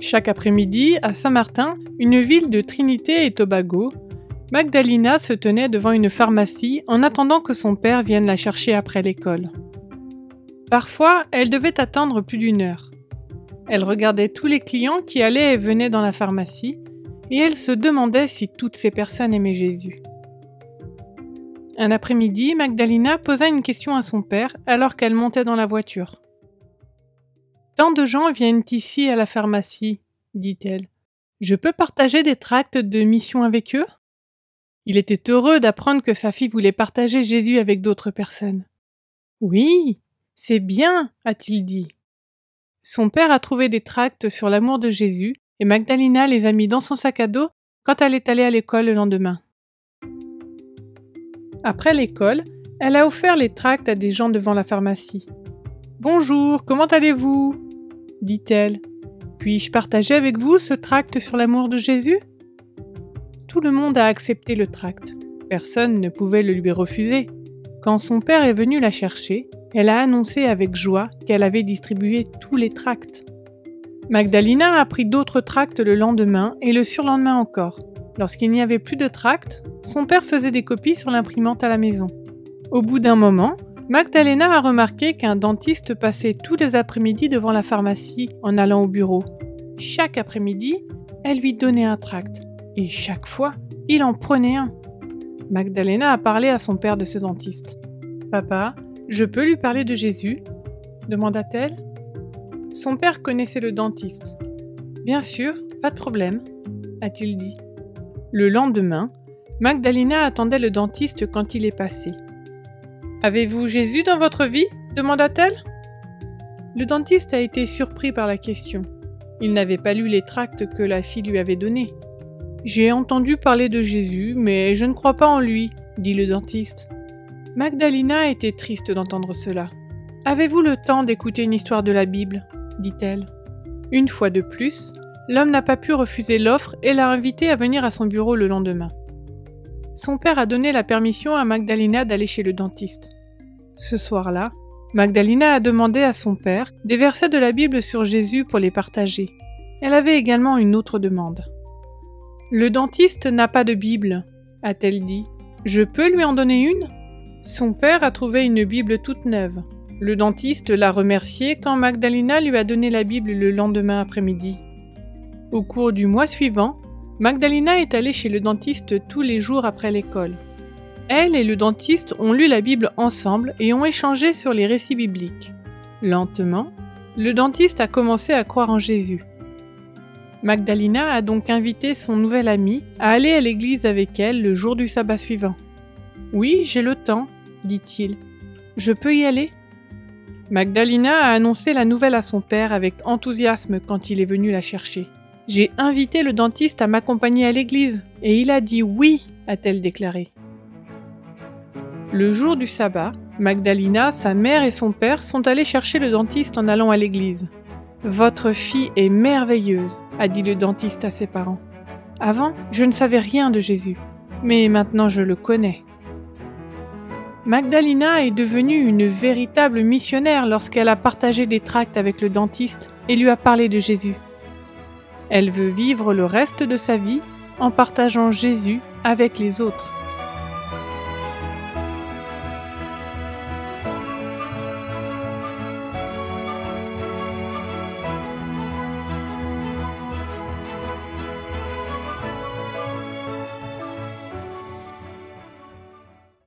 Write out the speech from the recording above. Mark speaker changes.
Speaker 1: Chaque après-midi, à Saint-Martin, une ville de Trinité et Tobago, Magdalena se tenait devant une pharmacie en attendant que son père vienne la chercher après l'école. Parfois, elle devait attendre plus d'une heure. Elle regardait tous les clients qui allaient et venaient dans la pharmacie, et elle se demandait si toutes ces personnes aimaient Jésus. Un après-midi, Magdalena posa une question à son père alors qu'elle montait dans la voiture. De gens viennent ici à la pharmacie, dit-elle. Je peux partager des tracts de mission avec eux? Il était heureux d'apprendre que sa fille voulait partager Jésus avec d'autres personnes. Oui, c'est bien, a-t-il dit. Son père a trouvé des tracts sur l'amour de Jésus et Magdalena les a mis dans son sac à dos quand elle est allée à l'école le lendemain. Après l'école, elle a offert les tracts à des gens devant la pharmacie. Bonjour, comment allez-vous? Dit-elle. Puis-je partager avec vous ce tract sur l'amour de Jésus? Tout le monde a accepté le tract. Personne ne pouvait le lui refuser. Quand son père est venu la chercher, elle a annoncé avec joie qu'elle avait distribué tous les tracts. Magdalena a pris d'autres tracts le lendemain et le surlendemain encore. Lorsqu'il n'y avait plus de tracts, son père faisait des copies sur l'imprimante à la maison. Au bout d'un moment, Magdalena a remarqué qu'un dentiste passait tous les après-midi devant la pharmacie en allant au bureau. Chaque après-midi, elle lui donnait un tract, et chaque fois, il en prenait un. Magdalena a parlé à son père de ce dentiste. Papa, je peux lui parler de Jésus? demanda-t-elle. Son père connaissait le dentiste. Bien sûr, pas de problème, a-t-il dit. Le lendemain, Magdalena attendait le dentiste quand il est passé. Avez-vous Jésus dans votre vie demanda-t-elle. Le dentiste a été surpris par la question. Il n'avait pas lu les tracts que la fille lui avait donnés. J'ai entendu parler de Jésus, mais je ne crois pas en lui, dit le dentiste. Magdalena était triste d'entendre cela. Avez-vous le temps d'écouter une histoire de la Bible? dit-elle. Une fois de plus, l'homme n'a pas pu refuser l'offre et l'a invité à venir à son bureau le lendemain son père a donné la permission à Magdalena d'aller chez le dentiste. Ce soir-là, Magdalena a demandé à son père des versets de la Bible sur Jésus pour les partager. Elle avait également une autre demande. Le dentiste n'a pas de Bible, a-t-elle dit. Je peux lui en donner une? Son père a trouvé une Bible toute neuve. Le dentiste l'a remercié quand Magdalena lui a donné la Bible le lendemain après-midi. Au cours du mois suivant, Magdalena est allée chez le dentiste tous les jours après l'école. Elle et le dentiste ont lu la Bible ensemble et ont échangé sur les récits bibliques. Lentement, le dentiste a commencé à croire en Jésus. Magdalena a donc invité son nouvel ami à aller à l'église avec elle le jour du sabbat suivant. Oui, j'ai le temps, dit-il. Je peux y aller? Magdalena a annoncé la nouvelle à son père avec enthousiasme quand il est venu la chercher. J'ai invité le dentiste à m'accompagner à l'église, et il a dit oui, a-t-elle déclaré. Le jour du sabbat, Magdalena, sa mère et son père sont allés chercher le dentiste en allant à l'église. Votre fille est merveilleuse, a dit le dentiste à ses parents. Avant, je ne savais rien de Jésus, mais maintenant je le connais. Magdalena est devenue une véritable missionnaire lorsqu'elle a partagé des tracts avec le dentiste et lui a parlé de Jésus. Elle veut vivre le reste de sa vie en partageant Jésus avec les autres.